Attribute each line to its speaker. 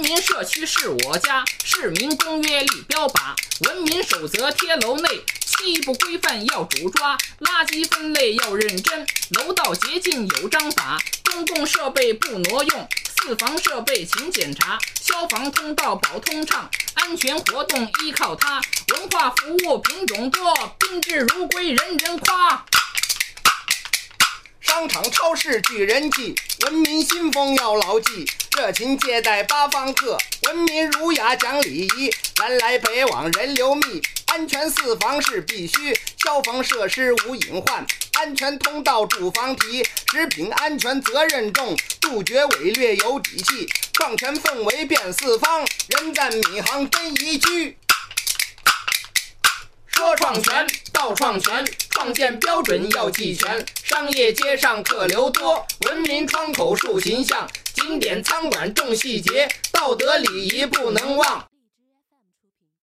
Speaker 1: 民社区是我家，市民公约立标靶，文明守则贴楼内，七不规范要主抓，垃圾分类要认真，楼道洁净有章法，公共设备不挪用，四防设备勤检查，消防通道保通畅，安全活动依靠它，文化服务品种多，宾至如归人人夸。
Speaker 2: 商场超市聚人气，文明新风要牢记。热情接待八方客，文明儒雅讲礼仪。南来北往人流密，安全四防是必须。消防设施无隐患，安全通道住房提。食品安全责任重，杜绝伪劣有底气。创全氛围遍四方，人赞闵行真宜居。
Speaker 1: 说创全，道创全，创建标准要记全。商业街上客流多，文明窗口树形象，经典餐馆重细节，道德礼仪不能忘。